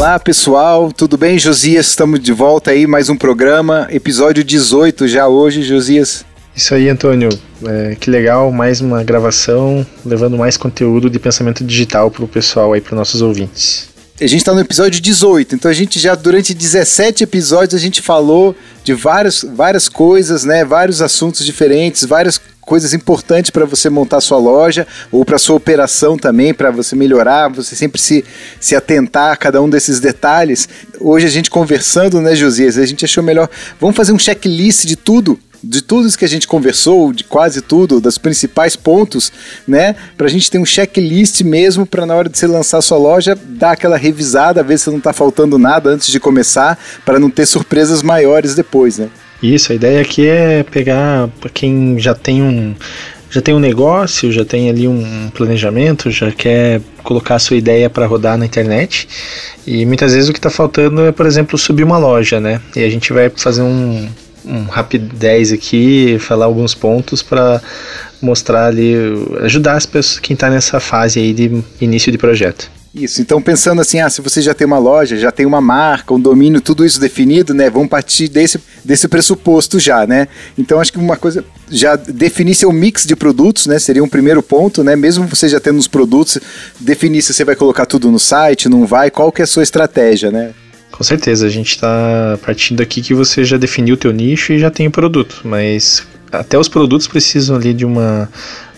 Olá pessoal, tudo bem? Josias, estamos de volta aí, mais um programa, episódio 18 já hoje, Josias. Isso aí, Antônio. É, que legal, mais uma gravação, levando mais conteúdo de pensamento digital para o pessoal aí, para nossos ouvintes. A gente está no episódio 18, então a gente já durante 17 episódios a gente falou de várias, várias coisas, né? Vários assuntos diferentes, várias coisas importantes para você montar sua loja ou para sua operação também, para você melhorar, você sempre se, se atentar a cada um desses detalhes. Hoje a gente conversando, né, Josias, a gente achou melhor, vamos fazer um checklist de tudo de tudo isso que a gente conversou, de quase tudo, dos principais pontos, né? Para a gente ter um checklist mesmo para na hora de você lançar sua loja, dar aquela revisada, ver se não está faltando nada antes de começar, para não ter surpresas maiores depois, né? Isso, a ideia aqui é pegar para quem já tem um já tem um negócio, já tem ali um planejamento, já quer colocar a sua ideia para rodar na internet. E muitas vezes o que está faltando é, por exemplo, subir uma loja, né? E a gente vai fazer um, um rapidez aqui, falar alguns pontos para mostrar ali, ajudar as pessoas, quem está nessa fase aí de início de projeto. Isso, então pensando assim, ah, se você já tem uma loja, já tem uma marca, um domínio, tudo isso definido, né? Vamos partir desse, desse pressuposto já, né? Então acho que uma coisa, já definir seu mix de produtos, né? Seria um primeiro ponto, né? Mesmo você já tendo os produtos, definir se você vai colocar tudo no site, não vai, qual que é a sua estratégia, né? Com certeza, a gente está partindo aqui que você já definiu o teu nicho e já tem o produto, mas até os produtos precisam ali de uma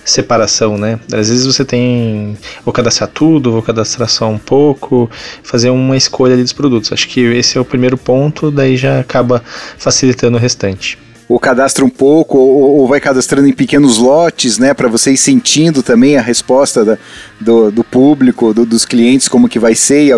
separação, né? Às vezes você tem, vou cadastrar tudo, vou cadastrar só um pouco, fazer uma escolha ali dos produtos. Acho que esse é o primeiro ponto, daí já acaba facilitando o restante ou cadastra um pouco, ou, ou vai cadastrando em pequenos lotes, né, para você ir sentindo também a resposta da, do, do, público, do, dos clientes, como que vai ser.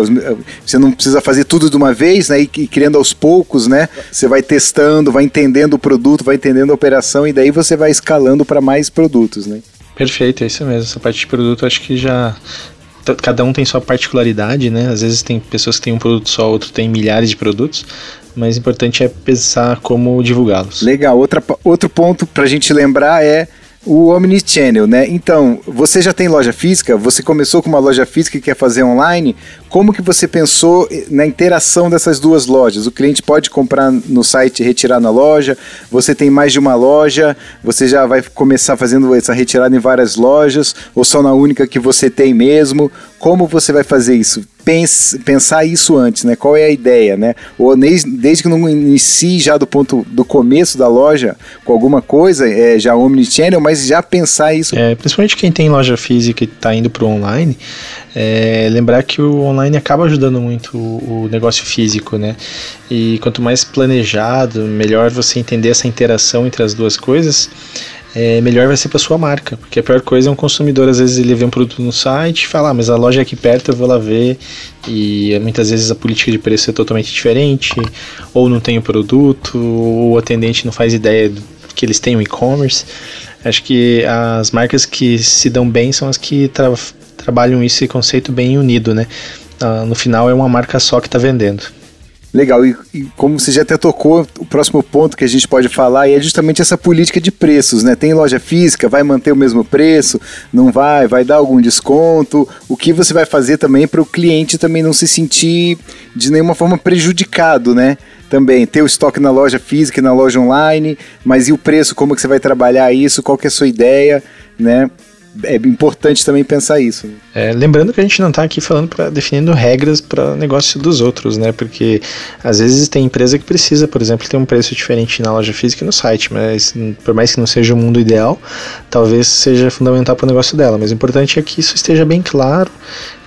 Você não precisa fazer tudo de uma vez, né, e, e criando aos poucos, né. Você vai testando, vai entendendo o produto, vai entendendo a operação e daí você vai escalando para mais produtos, né. Perfeito, é isso mesmo. Essa parte de produto acho que já cada um tem sua particularidade, né? Às vezes tem pessoas que têm um produto só, outro tem milhares de produtos, mas o importante é pensar como divulgá-los. Legal. Outra, outro ponto para a gente lembrar é o Omnichannel, né? Então, você já tem loja física? Você começou com uma loja física e quer fazer online? Como que você pensou na interação dessas duas lojas? O cliente pode comprar no site e retirar na loja? Você tem mais de uma loja? Você já vai começar fazendo essa retirada em várias lojas? Ou só na única que você tem mesmo? Como você vai fazer isso? pense, pensar isso antes, né? Qual é a ideia, né? Ou desde, que não inicie já do ponto do começo da loja com alguma coisa, é, já omnichannel, mas já pensar isso. É, principalmente quem tem loja física e está indo para o online, é, lembrar que o online acaba ajudando muito o, o, negócio físico, né? E quanto mais planejado, melhor você entender essa interação entre as duas coisas é, melhor vai ser para sua marca. Porque a pior coisa é um consumidor, às vezes, ele vê um produto no site e fala, ah, mas a loja é aqui perto, eu vou lá ver. E muitas vezes a política de preço é totalmente diferente, ou não tem o produto, ou o atendente não faz ideia que eles têm o e-commerce. Acho que as marcas que se dão bem são as que tra trabalham esse conceito bem unido, né? Ah, no final é uma marca só que está vendendo. Legal, e, e, como você já até tocou, o próximo ponto que a gente pode falar é justamente essa política de preços, né? Tem loja física, vai manter o mesmo preço, não vai, vai dar algum desconto, o que você vai fazer também para o cliente também não se sentir de nenhuma forma prejudicado, né? Também ter o estoque na loja física e na loja online, mas e o preço, como que você vai trabalhar isso, qual que é a sua ideia, né? é importante também pensar isso. Né? É, lembrando que a gente não está aqui falando para definindo regras para negócio dos outros, né? Porque às vezes tem empresa que precisa, por exemplo, ter um preço diferente na loja física e no site, mas por mais que não seja o mundo ideal, talvez seja fundamental para o negócio dela. Mas o importante é que isso esteja bem claro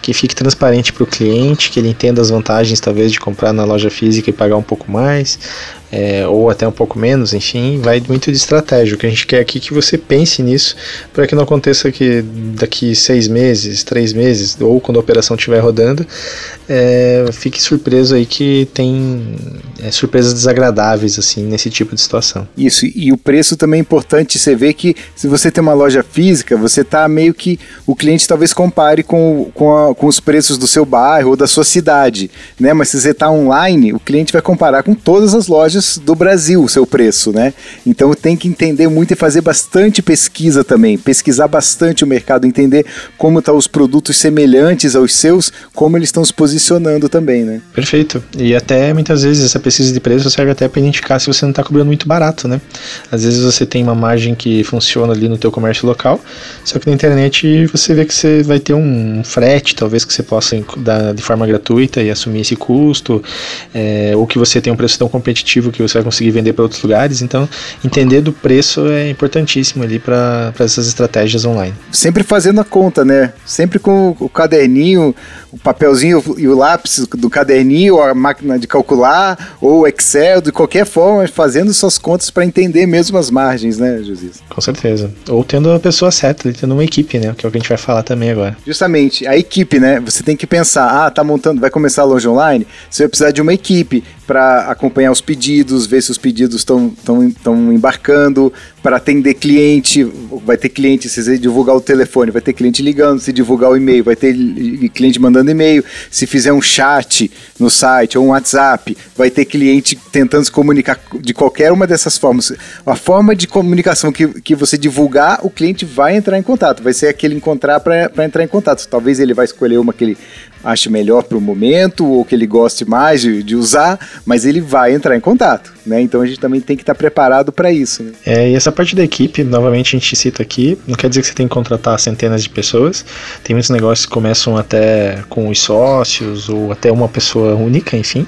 que fique transparente para o cliente, que ele entenda as vantagens talvez de comprar na loja física e pagar um pouco mais, é, ou até um pouco menos, enfim, vai muito de estratégia. O que a gente quer aqui é que você pense nisso para que não aconteça que daqui seis meses, três meses, ou quando a operação estiver rodando, é, fique surpreso aí que tem é, surpresas desagradáveis assim nesse tipo de situação. Isso, e o preço também é importante, você vê que se você tem uma loja física, você está meio que, o cliente talvez compare com, com, a, com os preços do seu bairro ou da sua cidade, né? mas se você está online, o cliente vai comparar com todas as lojas do Brasil o seu preço, né? Então tem que entender muito e fazer bastante pesquisa também, pesquisar bastante o mercado, entender como tá os produtos produtos semelhantes aos seus, como eles estão se posicionando também, né? Perfeito. E até muitas vezes essa pesquisa de preço serve até para identificar se você não está cobrando muito barato, né? Às vezes você tem uma margem que funciona ali no teu comércio local, só que na internet você vê que você vai ter um frete, talvez que você possa dar de forma gratuita e assumir esse custo, é, ou que você tem um preço tão competitivo que você vai conseguir vender para outros lugares. Então, entender do preço é importantíssimo ali para essas estratégias online. Sempre fazendo a conta, né? Sempre com o caderninho, o papelzinho e o lápis do caderninho, ou a máquina de calcular, ou o Excel, de qualquer forma, fazendo suas contas para entender mesmo as margens, né, Josias? Com certeza. Ou tendo a pessoa certa, tendo uma equipe, né? Que é o que a gente vai falar também agora. Justamente, a equipe, né? Você tem que pensar, ah, tá montando, vai começar a loja online, você vai precisar de uma equipe para acompanhar os pedidos, ver se os pedidos estão embarcando, para atender cliente, vai ter cliente, se você divulgar o telefone, vai ter cliente ligando, se divulgar o e-mail, vai ter cliente mandando e-mail, se fizer um chat no site ou um WhatsApp, vai ter cliente tentando se comunicar de qualquer uma dessas formas. A forma de comunicação que, que você divulgar, o cliente vai entrar em contato, vai ser aquele encontrar para entrar em contato. Talvez ele vai escolher uma que ele ache melhor para o momento ou que ele goste mais de, de, usar, mas ele vai entrar em contato, né? Então a gente também tem que estar tá preparado para isso. Né? É, e essa parte da equipe, novamente a gente cita aqui, não quer dizer que você tem que contratar centenas de pessoas. Tem muitos negócios que começam até com os sócios ou até uma pessoa única, enfim.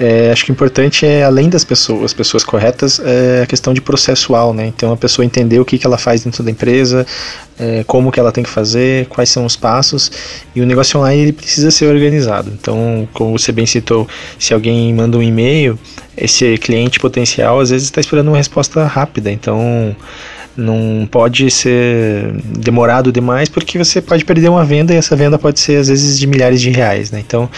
É, acho que o importante é, além das pessoas, as pessoas corretas, é a questão de processual, né? Então a pessoa entender o que, que ela faz dentro da empresa, é, como que ela tem que fazer, quais são os passos, e o negócio online ele precisa ser organizado. Então, como você bem citou, se alguém manda um e-mail, esse cliente potencial às vezes está esperando uma resposta rápida, então não pode ser demorado demais porque você pode perder uma venda e essa venda pode ser às vezes de milhares de reais, né? Então,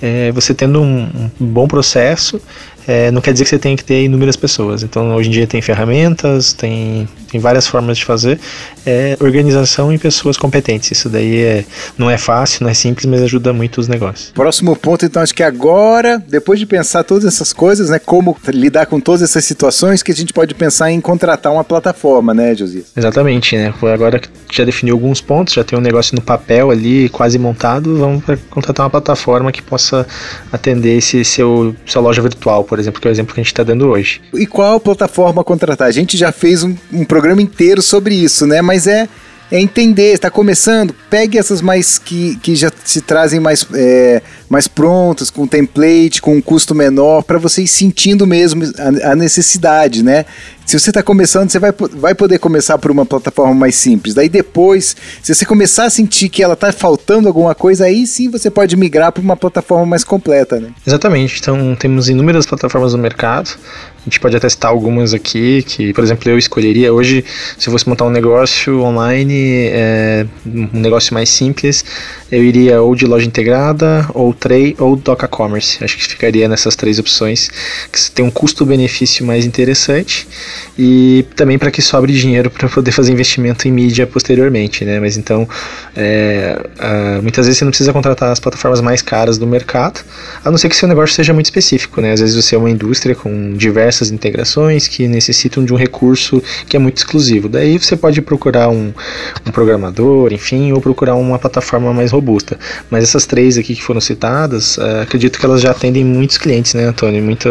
é, você tendo um, um bom processo, é, não quer dizer que você tenha que ter inúmeras pessoas. Então, hoje em dia tem ferramentas, tem, tem várias formas de fazer. É organização e pessoas competentes. Isso daí é, não é fácil, não é simples, mas ajuda muito os negócios. Próximo ponto, então, acho que agora, depois de pensar todas essas coisas, né, como lidar com todas essas situações, que a gente pode pensar em contratar uma plataforma, né, Josias? Exatamente, né? Agora que já definiu alguns pontos, já tem um negócio no papel ali, quase montado, vamos contratar uma plataforma que possa atender esse seu, sua loja virtual, por por exemplo, que é o exemplo que a gente está dando hoje. E qual plataforma contratar? A gente já fez um, um programa inteiro sobre isso, né? Mas é é entender, está começando, pegue essas mais que, que já se trazem mais, é, mais prontas, com template, com um custo menor, para você ir sentindo mesmo a, a necessidade, né? Se você está começando, você vai, vai poder começar por uma plataforma mais simples. Daí depois, se você começar a sentir que ela está faltando alguma coisa, aí sim você pode migrar para uma plataforma mais completa, né? Exatamente. Então temos inúmeras plataformas no mercado. A gente pode testar algumas aqui, que, por exemplo, eu escolheria hoje, se eu fosse montar um negócio online, é, um negócio mais simples, eu iria ou de loja integrada, ou Tray, ou Doca Commerce. Acho que ficaria nessas três opções, que tem um custo-benefício mais interessante e também para que sobre dinheiro para poder fazer investimento em mídia posteriormente, né? Mas então, é, muitas vezes você não precisa contratar as plataformas mais caras do mercado, a não ser que seu negócio seja muito específico, né? Às vezes você é uma indústria com diversas integrações que necessitam de um recurso que é muito exclusivo. Daí você pode procurar um, um programador, enfim, ou procurar uma plataforma mais robusta. Mas essas três aqui que foram citadas, é, acredito que elas já atendem muitos clientes, né, Antônio? Muito,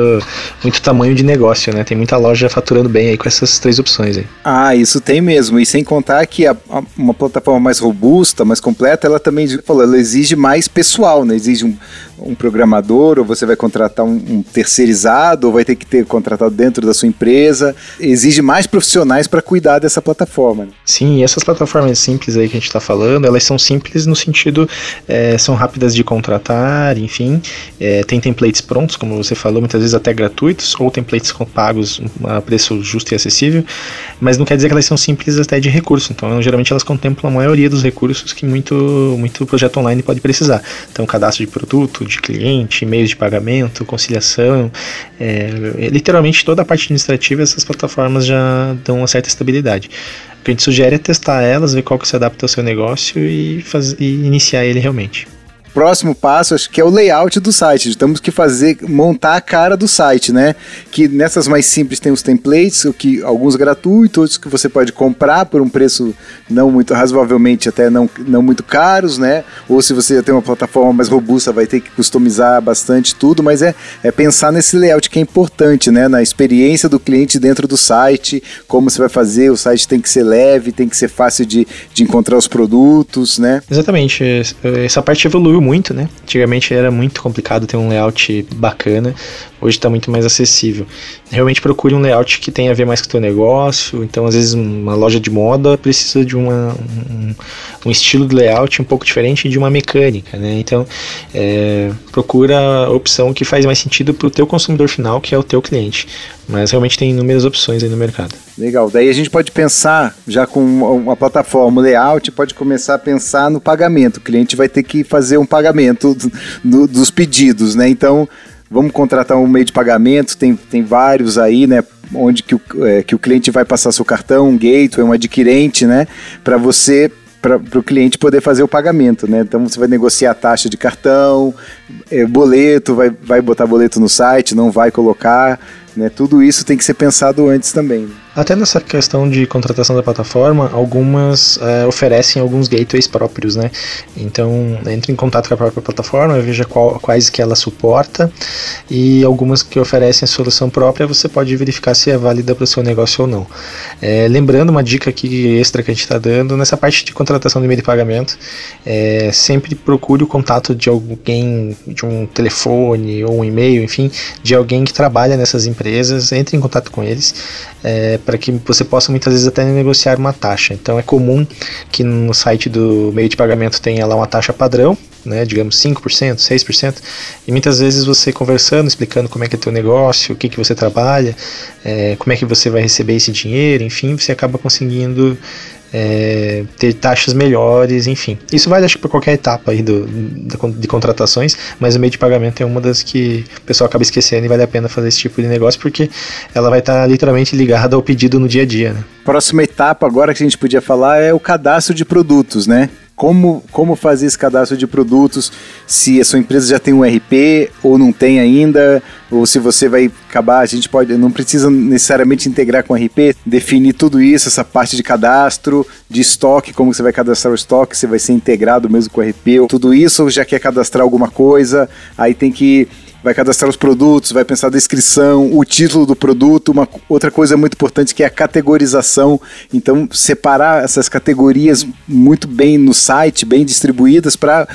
muito tamanho de negócio, né? Tem muita loja faturando bem aí com essas três opções aí. Ah, isso tem mesmo. E sem contar que a, a, uma plataforma mais robusta, mais completa, ela também falou, ela exige mais pessoal, né? Exige um, um programador, ou você vai contratar um, um, terceirizado, ou vai ter que ter contratado dentro da sua empresa. Exige mais profissionais para cuidar dessa plataforma. Né? Sim, essas plataformas simples aí que a gente está falando, elas são simples no sentido, é, são rápidas de contratar, enfim, é, tem templates prontos, como você falou, muitas vezes até gratuitos, ou templates pagos a preço justo e acessível, mas não quer dizer que elas são simples até de recurso. Então, geralmente elas contemplam a maioria dos recursos que muito, muito projeto online pode precisar. Então, cadastro de produto, de cliente, meios de pagamento, conciliação, é, literalmente toda a parte administrativa essas plataformas já dão uma certa estabilidade. O que a gente sugere é testar elas, ver qual que se adapta ao seu negócio e, faz, e iniciar ele realmente. Próximo passo, acho que é o layout do site. Temos que fazer, montar a cara do site, né? Que nessas mais simples tem os templates, o que alguns gratuitos, outros que você pode comprar por um preço não muito razoavelmente até não, não muito caros, né? Ou se você tem uma plataforma mais robusta, vai ter que customizar bastante tudo, mas é, é pensar nesse layout que é importante, né? Na experiência do cliente dentro do site, como você vai fazer, o site tem que ser leve, tem que ser fácil de, de encontrar os produtos, né? Exatamente. Essa parte evoluiu muito, né? Antigamente era muito complicado ter um layout bacana hoje está muito mais acessível. Realmente procure um layout que tenha a ver mais com o teu negócio, então às vezes uma loja de moda precisa de uma, um, um estilo de layout um pouco diferente de uma mecânica, né? Então é, procura a opção que faz mais sentido para o teu consumidor final, que é o teu cliente. Mas realmente tem inúmeras opções aí no mercado. Legal. Daí a gente pode pensar, já com uma plataforma, layout, pode começar a pensar no pagamento. O cliente vai ter que fazer um pagamento do, do, dos pedidos, né? Então vamos contratar um meio de pagamento, tem, tem vários aí, né? Onde que o, é, que o cliente vai passar seu cartão, um gateway, um adquirente, né? Para você para o cliente poder fazer o pagamento, né? Então você vai negociar a taxa de cartão, é, boleto, vai, vai botar boleto no site, não vai colocar, né? Tudo isso tem que ser pensado antes também. Até nessa questão de contratação da plataforma, algumas é, oferecem alguns gateways próprios, né? Então, entre em contato com a própria plataforma, veja qual, quais que ela suporta e algumas que oferecem a solução própria, você pode verificar se é válida para o seu negócio ou não. É, lembrando uma dica aqui extra que a gente está dando, nessa parte de contratação do meio de pagamento, é, sempre procure o contato de alguém, de um telefone ou um e-mail, enfim, de alguém que trabalha nessas empresas, entre em contato com eles é, para que você possa muitas vezes até negociar uma taxa. Então é comum que no site do meio de pagamento tenha lá uma taxa padrão, né, digamos 5%, 6%, e muitas vezes você conversando, explicando como é que é teu negócio, o que, que você trabalha, é, como é que você vai receber esse dinheiro, enfim, você acaba conseguindo é, ter taxas melhores, enfim. Isso vale acho para qualquer etapa aí do, de contratações, mas o meio de pagamento é uma das que o pessoal acaba esquecendo e vale a pena fazer esse tipo de negócio porque ela vai estar tá literalmente ligada ao pedido no dia a dia. Né? Próxima etapa agora que a gente podia falar é o cadastro de produtos, né? Como, como fazer esse cadastro de produtos, se a sua empresa já tem um RP ou não tem ainda, ou se você vai acabar, a gente pode, não precisa necessariamente integrar com o RP, definir tudo isso, essa parte de cadastro, de estoque, como você vai cadastrar o estoque, se vai ser integrado mesmo com o RP, tudo isso, já quer cadastrar alguma coisa, aí tem que vai cadastrar os produtos, vai pensar a descrição, o título do produto, uma outra coisa muito importante que é a categorização. Então, separar essas categorias muito bem no site, bem distribuídas para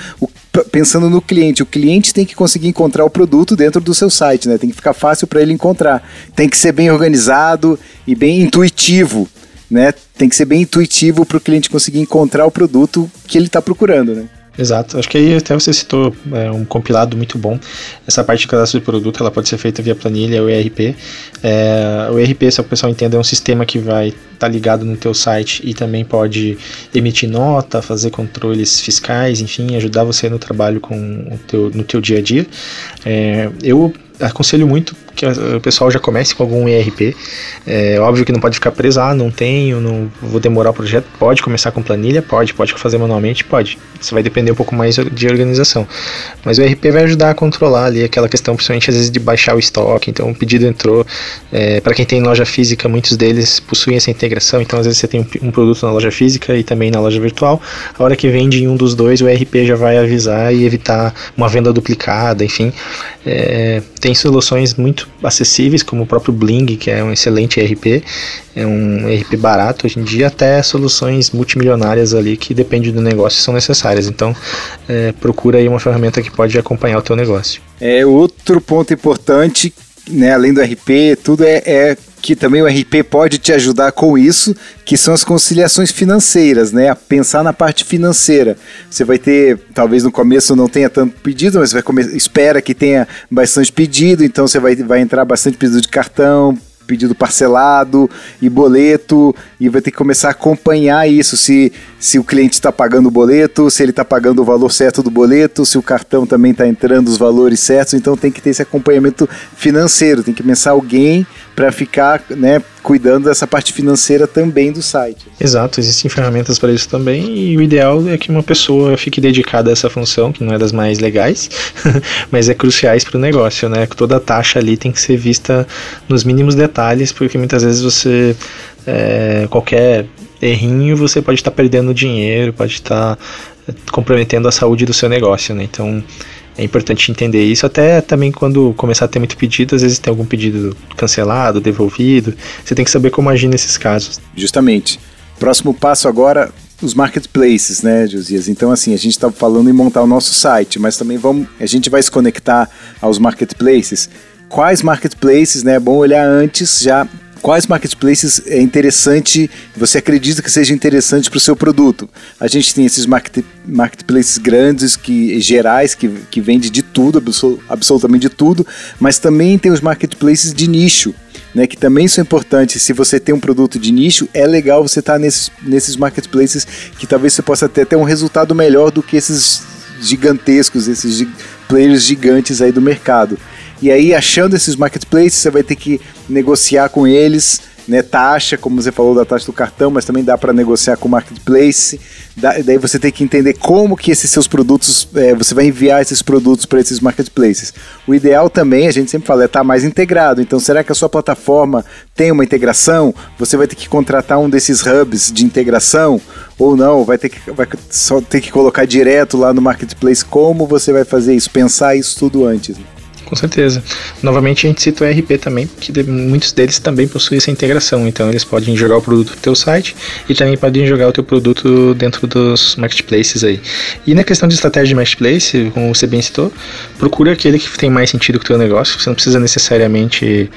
pensando no cliente. O cliente tem que conseguir encontrar o produto dentro do seu site, né? Tem que ficar fácil para ele encontrar. Tem que ser bem organizado e bem intuitivo. Né? Tem que ser bem intuitivo para o cliente conseguir encontrar o produto que ele está procurando. Né? Exato. Acho que aí até você citou é, um compilado muito bom. Essa parte de cadastro de produto ela pode ser feita via planilha ou ERP. É, o ERP, se o pessoal entende, é um sistema que vai estar tá ligado no teu site e também pode emitir nota, fazer controles fiscais, enfim, ajudar você no trabalho com o teu, no teu dia a dia. É, eu aconselho muito que o pessoal já comece com algum ERP. É óbvio que não pode ficar preso, ah, não tenho, não vou demorar o projeto. Pode começar com planilha? Pode. Pode fazer manualmente? Pode. Isso vai depender um pouco mais de organização. Mas o ERP vai ajudar a controlar ali aquela questão, principalmente às vezes de baixar o estoque. Então o pedido entrou. É, Para quem tem loja física, muitos deles possuem essa integração. Então às vezes você tem um, um, produto na loja física e também na loja virtual. A hora que vende em um dos dois, o ERP já vai avisar e evitar uma venda duplicada, enfim. É, tem soluções muito acessíveis, como o próprio Bling, que é um excelente ERP, é um ERP barato hoje em dia, até soluções multimilionárias ali que dependem do negócio são necessárias. Então, é, procura aí uma ferramenta que pode acompanhar o teu negócio. É outro ponto importante, né, além do RP, tudo é, é que também o RP pode te ajudar com isso, que são as conciliações financeiras, né? A pensar na parte financeira. Você vai ter, talvez no começo não tenha tanto pedido, mas vai comer, espera que tenha bastante pedido, então você vai, vai entrar bastante pedido de cartão, pedido parcelado e boleto e vai ter que começar a acompanhar isso se, se o cliente está pagando o boleto, se ele está pagando o valor certo do boleto, se o cartão também está entrando os valores certos, então tem que ter esse acompanhamento financeiro, tem que pensar alguém para ficar, né, cuidando dessa parte financeira também do site. Exato, existem ferramentas para isso também e o ideal é que uma pessoa fique dedicada a essa função, que não é das mais legais, mas é cruciais para o negócio, né? Toda a taxa ali tem que ser vista nos mínimos detalhes, porque muitas vezes você é, qualquer errinho você pode estar perdendo dinheiro, pode estar comprometendo a saúde do seu negócio, né? Então é importante entender isso, até também quando começar a ter muito pedido, às vezes tem algum pedido cancelado, devolvido, você tem que saber como agir nesses casos. Justamente. Próximo passo agora, os marketplaces, né, Josias? Então, assim, a gente está falando em montar o nosso site, mas também vamos, a gente vai se conectar aos marketplaces. Quais marketplaces, né? É bom olhar antes já quais marketplaces é interessante, você acredita que seja interessante para o seu produto. A gente tem esses market, marketplaces grandes, que gerais, que, que vende de tudo, absol, absolutamente de tudo, mas também tem os marketplaces de nicho. Né, que também são importantes. Se você tem um produto de nicho, é legal você estar tá nesses, nesses marketplaces que talvez você possa até ter um resultado melhor do que esses gigantescos, esses players gigantes aí do mercado. E aí, achando esses marketplaces, você vai ter que negociar com eles, né, taxa, como você falou da taxa do cartão, mas também dá para negociar com o marketplace. Da, daí você tem que entender como que esses seus produtos, é, você vai enviar esses produtos para esses marketplaces. O ideal também, a gente sempre fala, é estar tá mais integrado. Então, será que a sua plataforma tem uma integração? Você vai ter que contratar um desses hubs de integração ou não? Vai ter que vai só ter que colocar direto lá no marketplace. Como você vai fazer isso? Pensar isso tudo antes. Né? Com certeza. Novamente a gente cita o ERP também, porque muitos deles também possuem essa integração. Então eles podem jogar o produto no teu site e também podem jogar o teu produto dentro dos marketplaces aí. E na questão de estratégia de marketplace, como você bem citou, procura aquele que tem mais sentido com o teu negócio. Você não precisa necessariamente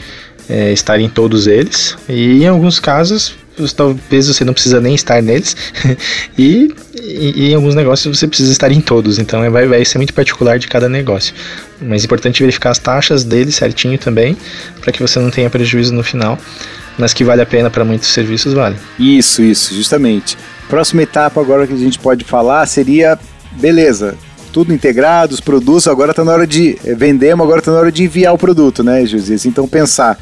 é, estar em todos eles. E em alguns casos talvez você não precisa nem estar neles. E, e, em alguns negócios você precisa estar em todos. Então é, vai, vai ser muito particular de cada negócio. Mas é importante verificar as taxas dele certinho também para que você não tenha prejuízo no final. Mas que vale a pena para muitos serviços vale. Isso isso justamente. Próxima etapa agora que a gente pode falar seria beleza tudo integrado, os produtos, agora está na hora de eh, vender, mas agora está na hora de enviar o produto, né, José? Então pensar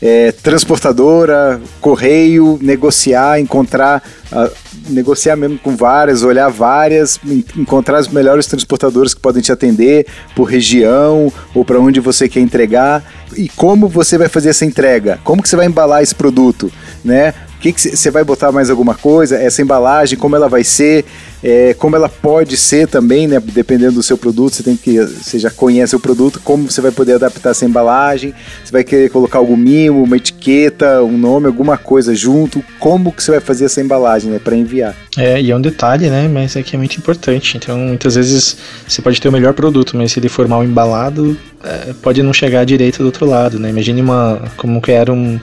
é, transportadora, correio, negociar, encontrar, uh, negociar mesmo com várias, olhar várias, encontrar os melhores transportadores que podem te atender por região ou para onde você quer entregar e como você vai fazer essa entrega, como que você vai embalar esse produto, né? O que você vai botar mais alguma coisa? Essa embalagem, como ela vai ser? É, como ela pode ser também, né? Dependendo do seu produto, você tem que, você já conhece o produto, como você vai poder adaptar essa embalagem, você vai querer colocar algum mimo, uma etiqueta, um nome, alguma coisa junto, como que você vai fazer essa embalagem, né, para enviar. É, e é um detalhe, né, mas é que é muito importante. Então, muitas vezes você pode ter o melhor produto, mas se ele for mal embalado, é, pode não chegar direito do outro lado, né? Imagine uma, como que era um,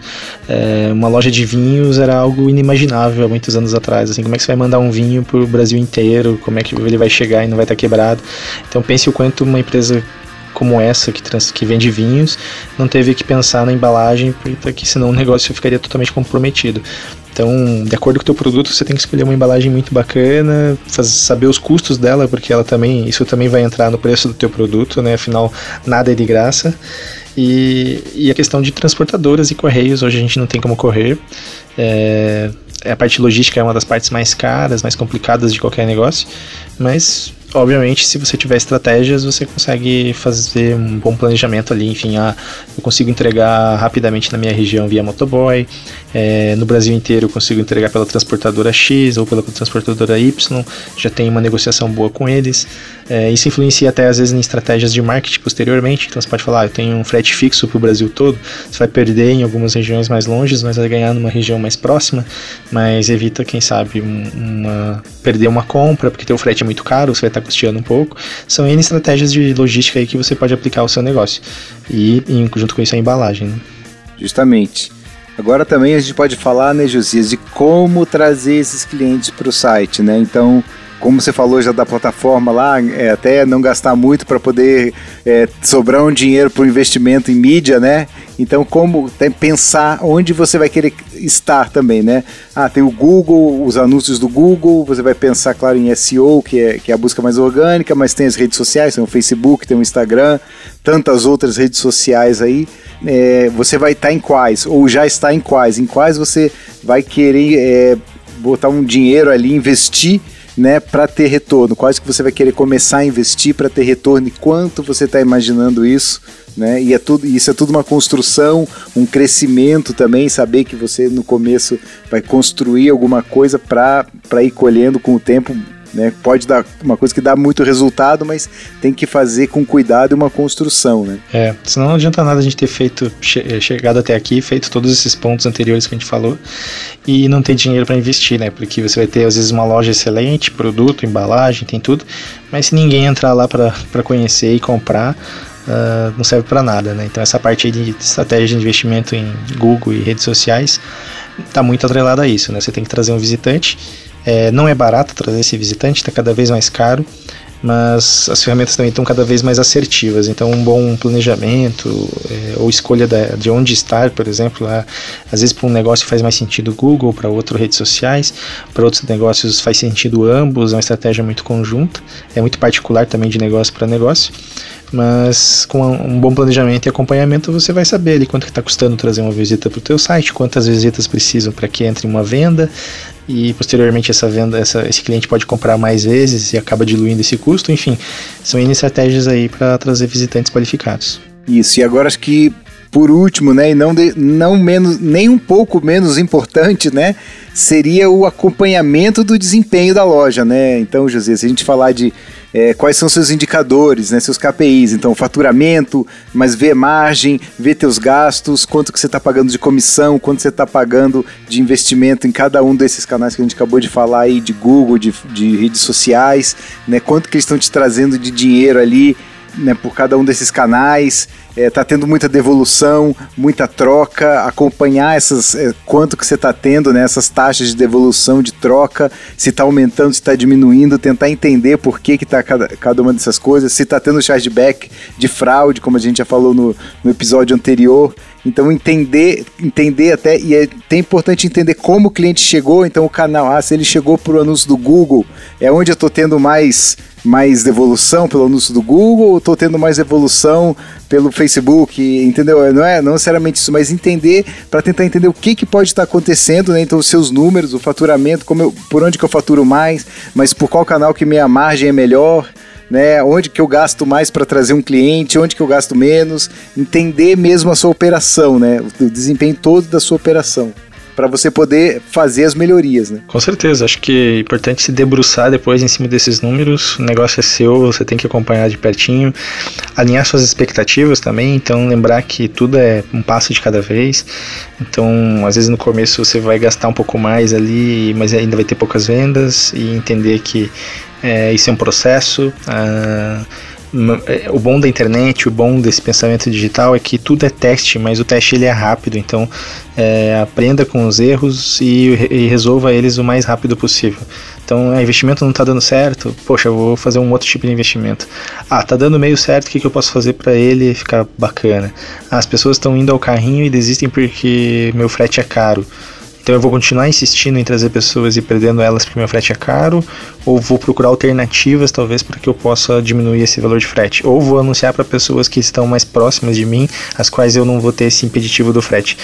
é, uma loja de vinhos, era algo inimaginável há muitos anos atrás, assim, como é que você vai mandar um vinho pro Brasil inteiro, como é que ele vai chegar e não vai estar tá quebrado. Então pense o quanto uma empresa como essa que, trans, que vende vinhos não teve que pensar na embalagem porque senão o negócio ficaria totalmente comprometido. Então, de acordo com o teu produto, você tem que escolher uma embalagem muito bacana, fazer, saber os custos dela, porque ela também, isso também vai entrar no preço do teu produto, né? Afinal, nada é de graça. E, e a questão de transportadoras e correios, hoje a gente não tem como correr. É, a parte logística é uma das partes mais caras, mais complicadas de qualquer negócio, mas obviamente, se você tiver estratégias, você consegue fazer um bom planejamento ali. Enfim, ah, eu consigo entregar rapidamente na minha região via motoboy. É, no Brasil inteiro, eu consigo entregar pela transportadora X ou pela transportadora Y. Já tem uma negociação boa com eles. É, isso influencia até às vezes em estratégias de marketing posteriormente. Então, você pode falar, ah, eu tenho um frete fixo para o Brasil todo. Você vai perder em algumas regiões mais longes, mas vai ganhar numa região mais próxima. Mas evita, quem sabe, uma, perder uma compra, porque teu frete é muito caro, você vai estar custeando um pouco. São N estratégias de logística aí que você pode aplicar ao seu negócio. E, e junto com isso a embalagem. Né? Justamente. Agora também a gente pode falar, né, Josias, de como trazer esses clientes para o site, né? Então, como você falou já da plataforma lá, é, até não gastar muito para poder é, sobrar um dinheiro para o investimento em mídia, né? Então, como tem, pensar onde você vai querer estar também, né? Ah, tem o Google, os anúncios do Google, você vai pensar, claro, em SEO, que é, que é a busca mais orgânica, mas tem as redes sociais, tem o Facebook, tem o Instagram, tantas outras redes sociais aí. É, você vai estar em quais, ou já está em quais? Em quais você vai querer é, botar um dinheiro ali, investir né, para ter retorno? Quais que você vai querer começar a investir para ter retorno e quanto você está imaginando isso? Né? E é tudo, isso é tudo uma construção, um crescimento também, saber que você no começo vai construir alguma coisa para ir colhendo com o tempo né? Pode dar uma coisa que dá muito resultado, mas tem que fazer com cuidado uma construção, né? É, senão não adianta nada a gente ter feito, che eh, chegado até aqui, feito todos esses pontos anteriores que a gente falou e não ter dinheiro para investir, né? Porque você vai ter às vezes uma loja excelente, produto, embalagem, tem tudo, mas se ninguém entrar lá para conhecer e comprar, Uh, não serve para nada, né? Então essa parte de estratégia de investimento em Google e redes sociais está muito atrelada a isso, né? Você tem que trazer um visitante é, não é barato trazer esse visitante, está cada vez mais caro, mas as ferramentas também estão cada vez mais assertivas. Então, um bom planejamento é, ou escolha da, de onde estar, por exemplo, lá, às vezes para um negócio faz mais sentido Google, para outro redes sociais, para outros negócios faz sentido ambos, é uma estratégia muito conjunta, é muito particular também de negócio para negócio. Mas com um bom planejamento e acompanhamento você vai saber ali quanto está custando trazer uma visita para o teu site, quantas visitas precisam para que entre uma venda, e posteriormente essa venda, essa, esse cliente pode comprar mais vezes e acaba diluindo esse custo, enfim, são estratégias aí para trazer visitantes qualificados. Isso, e agora acho que por último, né, e não, de, não menos, nem um pouco menos importante, né, seria o acompanhamento do desempenho da loja, né? Então, José, se a gente falar de é, quais são seus indicadores, né, seus KPIs, então faturamento, mas ver margem, ver teus gastos, quanto que você está pagando de comissão, quanto você está pagando de investimento em cada um desses canais que a gente acabou de falar aí, de Google, de, de redes sociais, né, quanto que eles estão te trazendo de dinheiro ali, né, por cada um desses canais, está é, tendo muita devolução, muita troca, acompanhar essas é, quanto que você está tendo, né, essas taxas de devolução, de troca, se está aumentando, se está diminuindo, tentar entender por que está cada, cada uma dessas coisas, se está tendo chargeback de fraude, como a gente já falou no, no episódio anterior. Então entender, entender até, e é até importante entender como o cliente chegou, então o canal, ah, se ele chegou por anúncio do Google, é onde eu estou tendo mais, mais devolução pelo anúncio do Google, ou estou tendo mais evolução pelo Facebook, entendeu? Não é não necessariamente isso, mas entender para tentar entender o que, que pode estar acontecendo, né? Então os seus números, o faturamento, como eu, por onde que eu faturo mais, mas por qual canal que minha margem é melhor né? Onde que eu gasto mais para trazer um cliente, onde que eu gasto menos, entender mesmo a sua operação, né? O desempenho todo da sua operação para você poder fazer as melhorias, né? Com certeza, acho que é importante se debruçar depois em cima desses números. O negócio é seu, você tem que acompanhar de pertinho, alinhar suas expectativas também. Então, lembrar que tudo é um passo de cada vez. Então, às vezes no começo você vai gastar um pouco mais ali, mas ainda vai ter poucas vendas e entender que é, isso é um processo. Ah, o bom da internet, o bom desse pensamento digital é que tudo é teste, mas o teste ele é rápido, então é, aprenda com os erros e, e, resolva eles o mais rápido possível. Então, o investimento não está dando certo, poxa, eu vou fazer um outro tipo de investimento. Ah, tá dando meio certo, o que, que eu posso fazer para ele ficar bacana? Ah, as pessoas estão indo ao carrinho e desistem porque meu frete é caro. Então eu vou continuar insistindo em trazer pessoas e perdendo elas porque meu frete é caro, ou vou procurar alternativas talvez para que eu possa diminuir esse valor de frete, ou vou anunciar para pessoas que estão mais próximas de mim, as quais eu não vou ter esse impeditivo do frete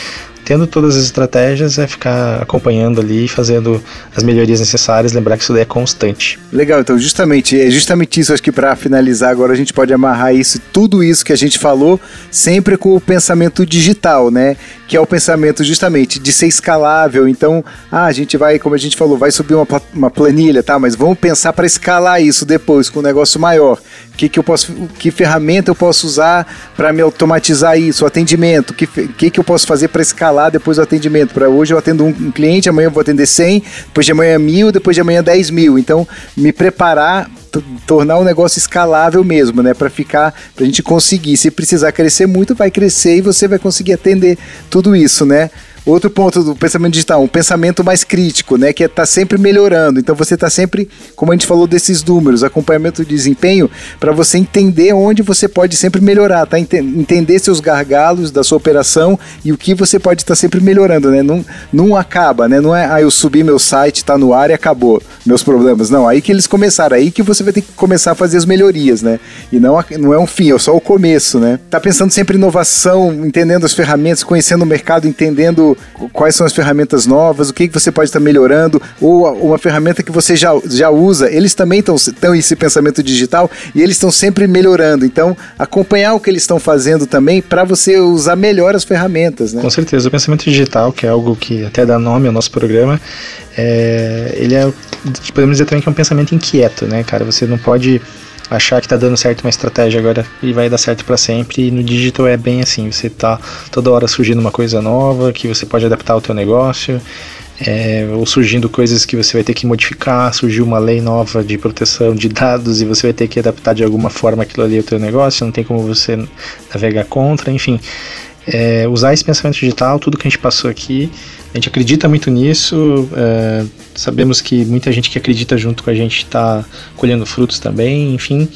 tendo todas as estratégias, é ficar acompanhando ali, fazendo as melhorias necessárias, lembrar que isso daí é constante. Legal, então justamente, é justamente isso, acho que para finalizar agora a gente pode amarrar isso, tudo isso que a gente falou, sempre com o pensamento digital, né? Que é o pensamento justamente de ser escalável. Então, ah, a gente vai, como a gente falou, vai subir uma, uma planilha, tá? Mas vamos pensar para escalar isso depois com um negócio maior. Que que eu posso, que ferramenta eu posso usar para me automatizar isso, o atendimento? Que que, que eu posso fazer para escalar depois do atendimento. Para hoje eu atendo um cliente, amanhã eu vou atender 100, depois de amanhã mil, depois de amanhã 10 mil. Então, me preparar tornar o negócio escalável mesmo, né? Para ficar, para a gente conseguir. Se precisar crescer muito, vai crescer e você vai conseguir atender tudo isso, né? Outro ponto do pensamento digital, um pensamento mais crítico, né? Que é tá sempre melhorando. Então você está sempre, como a gente falou desses números, acompanhamento de desempenho, para você entender onde você pode sempre melhorar, tá? Entender seus gargalos da sua operação e o que você pode estar tá sempre melhorando, né? Não, não acaba, né? Não é, ah, eu subi meu site, está no ar e acabou meus problemas. Não, aí que eles começaram, aí que você vai ter que começar a fazer as melhorias, né? E não, não é um fim, é só o começo, né? Tá pensando sempre em inovação, entendendo as ferramentas, conhecendo o mercado, entendendo quais são as ferramentas novas, o que, que você pode estar melhorando, ou uma ferramenta que você já, já usa, eles também estão esse pensamento digital e eles estão sempre melhorando. Então, acompanhar o que eles estão fazendo também para você usar melhor as ferramentas, né? Com certeza, o pensamento digital, que é algo que até dá nome ao nosso programa, é, ele é, podemos dizer também que é um pensamento inquieto, né, cara? Você não pode achar que tá dando certo uma estratégia agora e vai dar certo para sempre. E no digital é bem assim, você tá toda hora surgindo uma coisa nova que você pode adaptar ao teu negócio. É, ou surgindo coisas que você vai ter que modificar, surgiu uma lei nova de proteção de dados e você vai ter que adaptar de alguma forma aquilo ali ao teu negócio, não tem como você navegar contra, enfim. É, usar esse pensamento digital, tudo que a gente passou aqui, a gente acredita muito nisso, é, sabemos que muita gente que acredita junto com a gente está colhendo frutos também, enfim.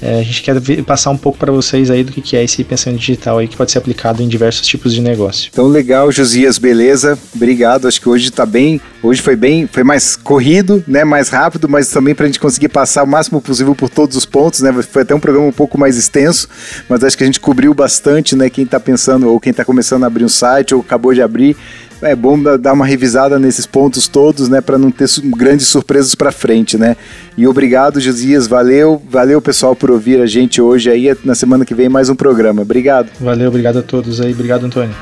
É, a gente quer ver, passar um pouco para vocês aí do que, que é esse pensamento digital aí que pode ser aplicado em diversos tipos de negócio. Então legal, Josias, beleza? Obrigado. Acho que hoje está bem, hoje foi bem, foi mais corrido, né? Mais rápido, mas também para a gente conseguir passar o máximo possível por todos os pontos, né? Foi até um programa um pouco mais extenso, mas acho que a gente cobriu bastante, né? Quem está pensando ou quem está começando a abrir um site ou acabou de abrir é bom dar uma revisada nesses pontos todos, né, para não ter grandes surpresas para frente, né? E obrigado, Josias, valeu, valeu pessoal por ouvir a gente hoje aí, na semana que vem mais um programa. Obrigado. Valeu, obrigado a todos aí, obrigado Antônio.